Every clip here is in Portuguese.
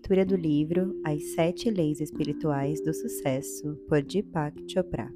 Leitura do livro As Sete Leis Espirituais do Sucesso, por Deepak Chopra.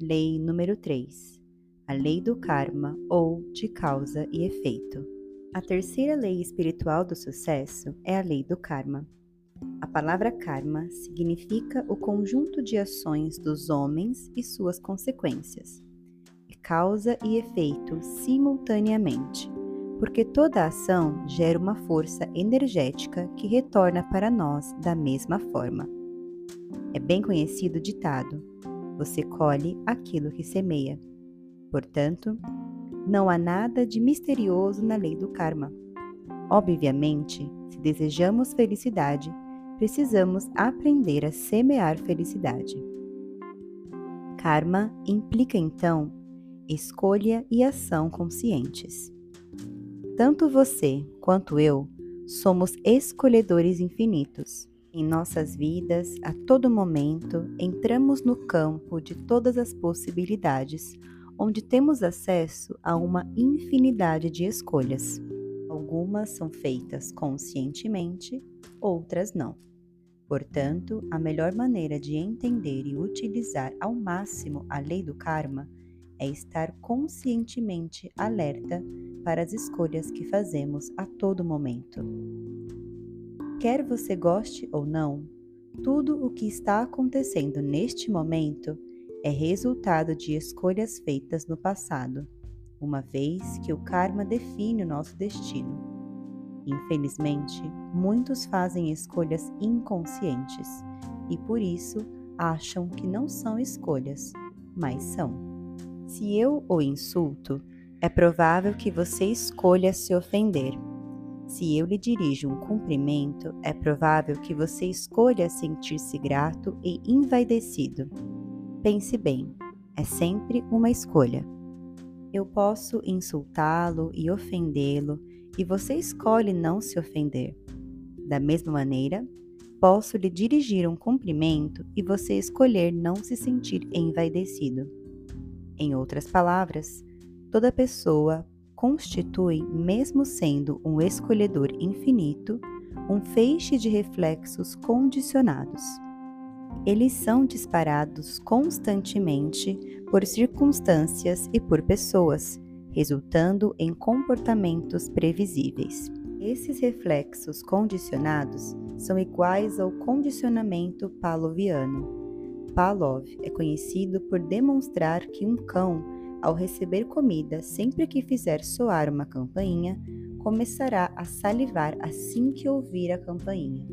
Lei número 3. A Lei do Karma ou de Causa e Efeito. A terceira lei espiritual do sucesso é a Lei do Karma. A palavra karma significa o conjunto de ações dos homens e suas consequências. É causa e efeito simultaneamente porque toda ação gera uma força energética que retorna para nós da mesma forma. É bem conhecido o ditado: você colhe aquilo que semeia. Portanto, não há nada de misterioso na lei do karma. Obviamente, se desejamos felicidade, precisamos aprender a semear felicidade. Karma implica então escolha e ação conscientes. Tanto você quanto eu somos escolhedores infinitos. Em nossas vidas, a todo momento, entramos no campo de todas as possibilidades, onde temos acesso a uma infinidade de escolhas. Algumas são feitas conscientemente, outras não. Portanto, a melhor maneira de entender e utilizar ao máximo a lei do karma é estar conscientemente alerta para as escolhas que fazemos a todo momento. Quer você goste ou não, tudo o que está acontecendo neste momento é resultado de escolhas feitas no passado, uma vez que o karma define o nosso destino. Infelizmente, muitos fazem escolhas inconscientes e por isso acham que não são escolhas, mas são. Se eu o insulto, é provável que você escolha se ofender. Se eu lhe dirijo um cumprimento, é provável que você escolha sentir-se grato e envaidecido. Pense bem, é sempre uma escolha. Eu posso insultá-lo e ofendê-lo, e você escolhe não se ofender. Da mesma maneira, posso lhe dirigir um cumprimento e você escolher não se sentir envaidecido. Em outras palavras, toda pessoa constitui, mesmo sendo um escolhedor infinito, um feixe de reflexos condicionados. Eles são disparados constantemente por circunstâncias e por pessoas, resultando em comportamentos previsíveis. Esses reflexos condicionados são iguais ao condicionamento pavloviano Pavlov é conhecido por demonstrar que um cão, ao receber comida sempre que fizer soar uma campainha, começará a salivar assim que ouvir a campainha.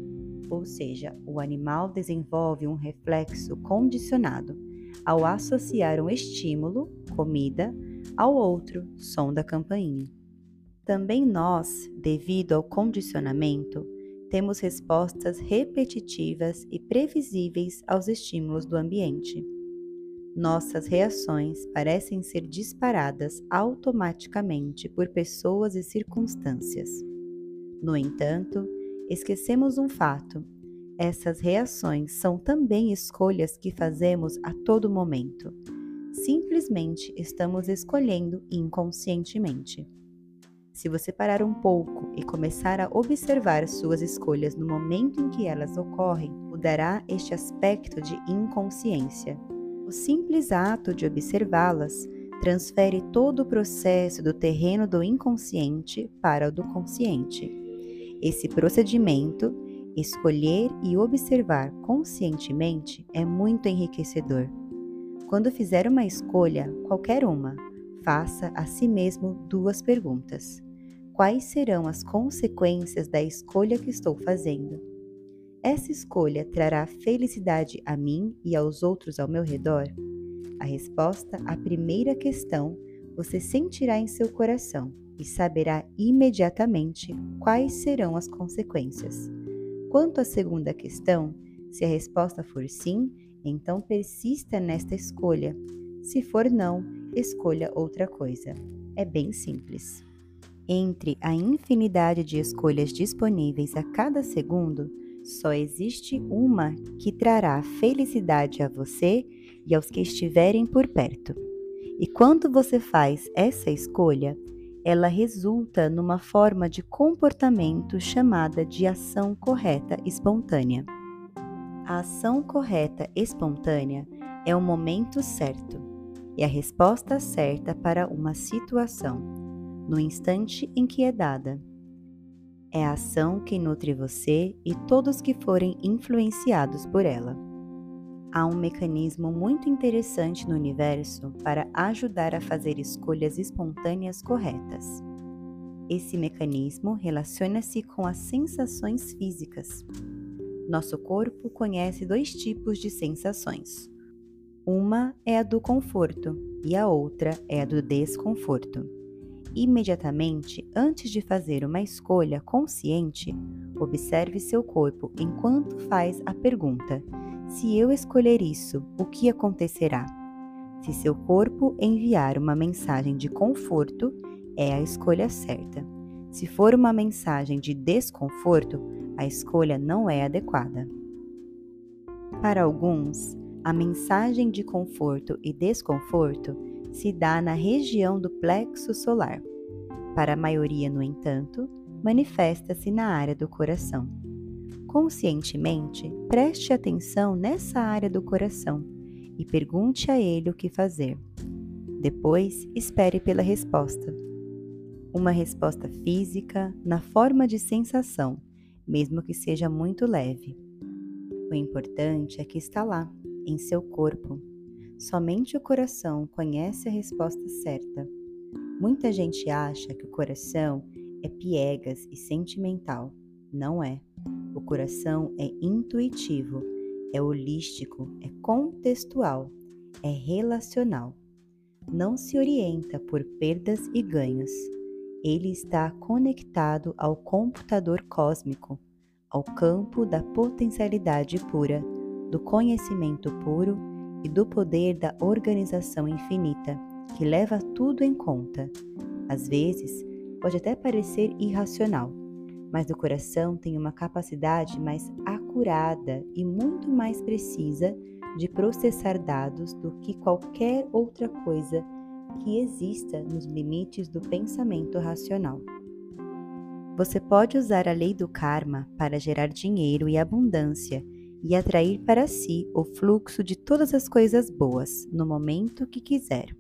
Ou seja, o animal desenvolve um reflexo condicionado ao associar um estímulo, comida, ao outro, som da campainha. Também nós, devido ao condicionamento, temos respostas repetitivas e previsíveis aos estímulos do ambiente. Nossas reações parecem ser disparadas automaticamente por pessoas e circunstâncias. No entanto, esquecemos um fato: essas reações são também escolhas que fazemos a todo momento. Simplesmente estamos escolhendo inconscientemente. Se você parar um pouco e começar a observar suas escolhas no momento em que elas ocorrem, mudará este aspecto de inconsciência. O simples ato de observá-las transfere todo o processo do terreno do inconsciente para o do consciente. Esse procedimento, escolher e observar conscientemente, é muito enriquecedor. Quando fizer uma escolha, qualquer uma, faça a si mesmo duas perguntas quais serão as consequências da escolha que estou fazendo. Essa escolha trará felicidade a mim e aos outros ao meu redor? A resposta à primeira questão você sentirá em seu coração e saberá imediatamente quais serão as consequências. Quanto à segunda questão, se a resposta for sim, então persista nesta escolha. Se for não, escolha outra coisa. É bem simples. Entre a infinidade de escolhas disponíveis a cada segundo, só existe uma que trará felicidade a você e aos que estiverem por perto. E quando você faz essa escolha, ela resulta numa forma de comportamento chamada de ação correta espontânea. A ação correta espontânea é o momento certo e a resposta certa para uma situação, no instante em que é dada. É a ação que nutre você e todos que forem influenciados por ela. Há um mecanismo muito interessante no universo para ajudar a fazer escolhas espontâneas corretas. Esse mecanismo relaciona-se com as sensações físicas. Nosso corpo conhece dois tipos de sensações. Uma é a do conforto e a outra é a do desconforto. Imediatamente antes de fazer uma escolha consciente, observe seu corpo enquanto faz a pergunta: se eu escolher isso, o que acontecerá? Se seu corpo enviar uma mensagem de conforto, é a escolha certa. Se for uma mensagem de desconforto, a escolha não é adequada. Para alguns, a mensagem de conforto e desconforto se dá na região do plexo solar. Para a maioria, no entanto, manifesta-se na área do coração. Conscientemente, preste atenção nessa área do coração e pergunte a ele o que fazer. Depois, espere pela resposta. Uma resposta física na forma de sensação, mesmo que seja muito leve. O importante é que está lá, em seu corpo. Somente o coração conhece a resposta certa. Muita gente acha que o coração é piegas e sentimental. Não é. O coração é intuitivo, é holístico, é contextual, é relacional. Não se orienta por perdas e ganhos. Ele está conectado ao computador cósmico, ao campo da potencialidade pura, do conhecimento puro e do poder da organização infinita, que leva tudo em conta. Às vezes, pode até parecer irracional, mas o coração tem uma capacidade mais acurada e muito mais precisa de processar dados do que qualquer outra coisa que exista nos limites do pensamento racional. Você pode usar a lei do karma para gerar dinheiro e abundância e atrair para si o fluxo de todas as coisas boas no momento que quiser.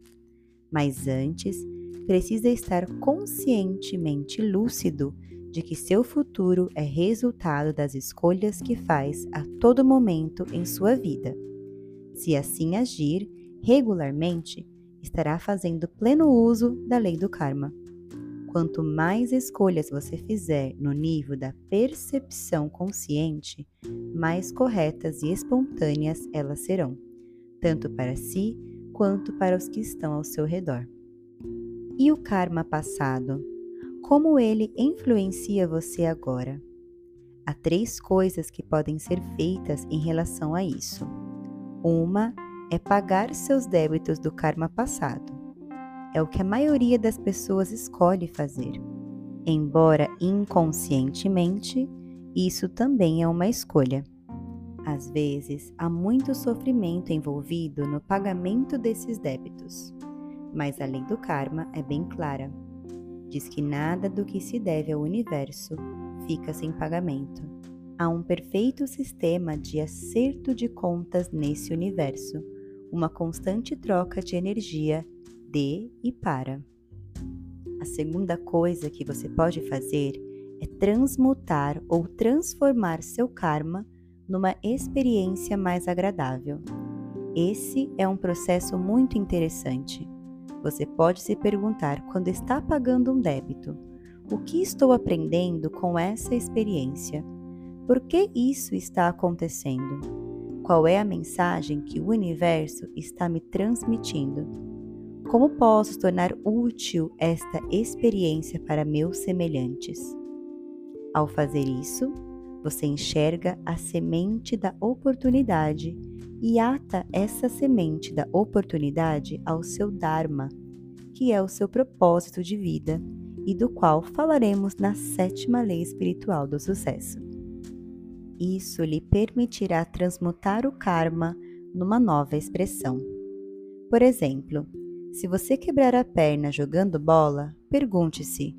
Mas antes, precisa estar conscientemente lúcido de que seu futuro é resultado das escolhas que faz a todo momento em sua vida. Se assim agir regularmente, estará fazendo pleno uso da lei do karma. Quanto mais escolhas você fizer no nível da percepção consciente, mais corretas e espontâneas elas serão, tanto para si quanto para os que estão ao seu redor. E o karma passado? como ele influencia você agora. Há três coisas que podem ser feitas em relação a isso. Uma é pagar seus débitos do karma passado. É o que a maioria das pessoas escolhe fazer. Embora inconscientemente, isso também é uma escolha. Às vezes, há muito sofrimento envolvido no pagamento desses débitos, mas a lei do karma é bem clara diz que nada do que se deve ao universo fica sem pagamento. Há um perfeito sistema de acerto de contas nesse universo, uma constante troca de energia de e para. A segunda coisa que você pode fazer é transmutar ou transformar seu karma numa experiência mais agradável. Esse é um processo muito interessante. Você pode se perguntar quando está pagando um débito: o que estou aprendendo com essa experiência? Por que isso está acontecendo? Qual é a mensagem que o universo está me transmitindo? Como posso tornar útil esta experiência para meus semelhantes? Ao fazer isso, você enxerga a semente da oportunidade e ata essa semente da oportunidade ao seu Dharma, que é o seu propósito de vida e do qual falaremos na sétima lei espiritual do sucesso. Isso lhe permitirá transmutar o karma numa nova expressão. Por exemplo, Se você quebrar a perna jogando bola, pergunte-se: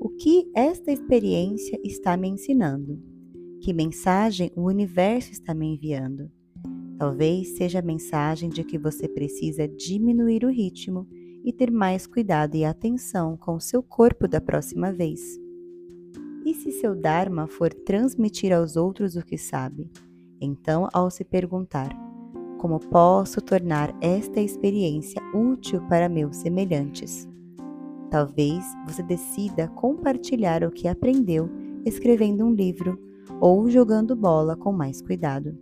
o que esta experiência está me ensinando? Que mensagem o universo está me enviando? Talvez seja a mensagem de que você precisa diminuir o ritmo e ter mais cuidado e atenção com o seu corpo da próxima vez. E se seu Dharma for transmitir aos outros o que sabe? Então, ao se perguntar: como posso tornar esta experiência útil para meus semelhantes? Talvez você decida compartilhar o que aprendeu escrevendo um livro ou jogando bola com mais cuidado.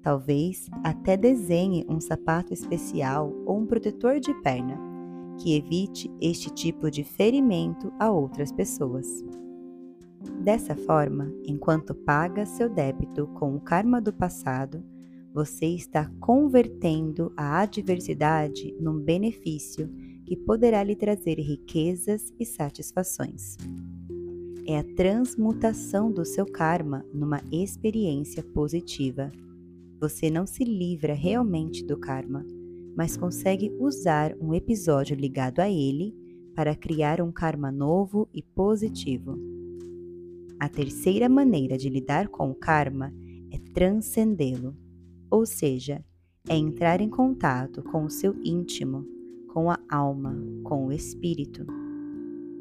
Talvez até desenhe um sapato especial ou um protetor de perna que evite este tipo de ferimento a outras pessoas. Dessa forma, enquanto paga seu débito com o karma do passado, você está convertendo a adversidade num benefício que poderá lhe trazer riquezas e satisfações. É a transmutação do seu karma numa experiência positiva. Você não se livra realmente do karma, mas consegue usar um episódio ligado a ele para criar um karma novo e positivo. A terceira maneira de lidar com o karma é transcendê-lo ou seja, é entrar em contato com o seu íntimo, com a alma, com o espírito.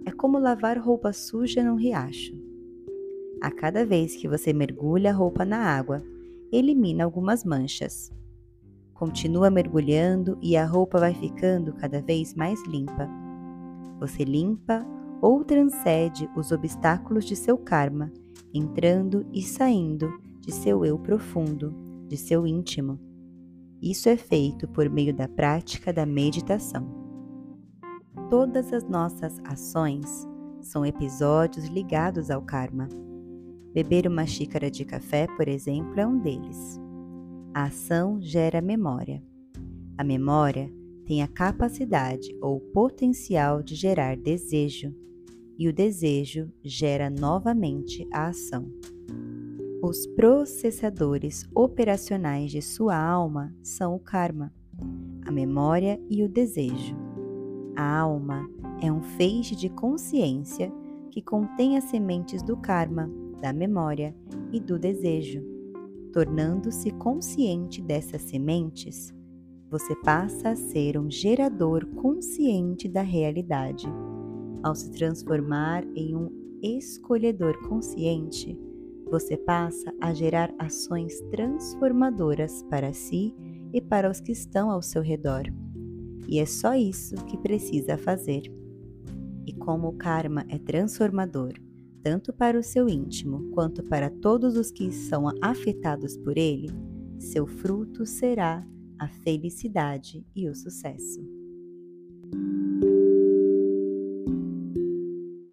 É como lavar roupa suja num riacho. A cada vez que você mergulha a roupa na água, elimina algumas manchas. Continua mergulhando e a roupa vai ficando cada vez mais limpa. Você limpa ou transcende os obstáculos de seu karma, entrando e saindo de seu eu profundo de seu íntimo. Isso é feito por meio da prática da meditação. Todas as nossas ações são episódios ligados ao karma. Beber uma xícara de café, por exemplo, é um deles. A ação gera memória. A memória tem a capacidade ou potencial de gerar desejo, e o desejo gera novamente a ação. Os processadores operacionais de sua alma são o karma, a memória e o desejo. A alma é um feixe de consciência que contém as sementes do karma, da memória e do desejo. Tornando-se consciente dessas sementes, você passa a ser um gerador consciente da realidade. Ao se transformar em um escolhedor consciente, você passa a gerar ações transformadoras para si e para os que estão ao seu redor. E é só isso que precisa fazer. E como o karma é transformador, tanto para o seu íntimo quanto para todos os que são afetados por ele, seu fruto será a felicidade e o sucesso.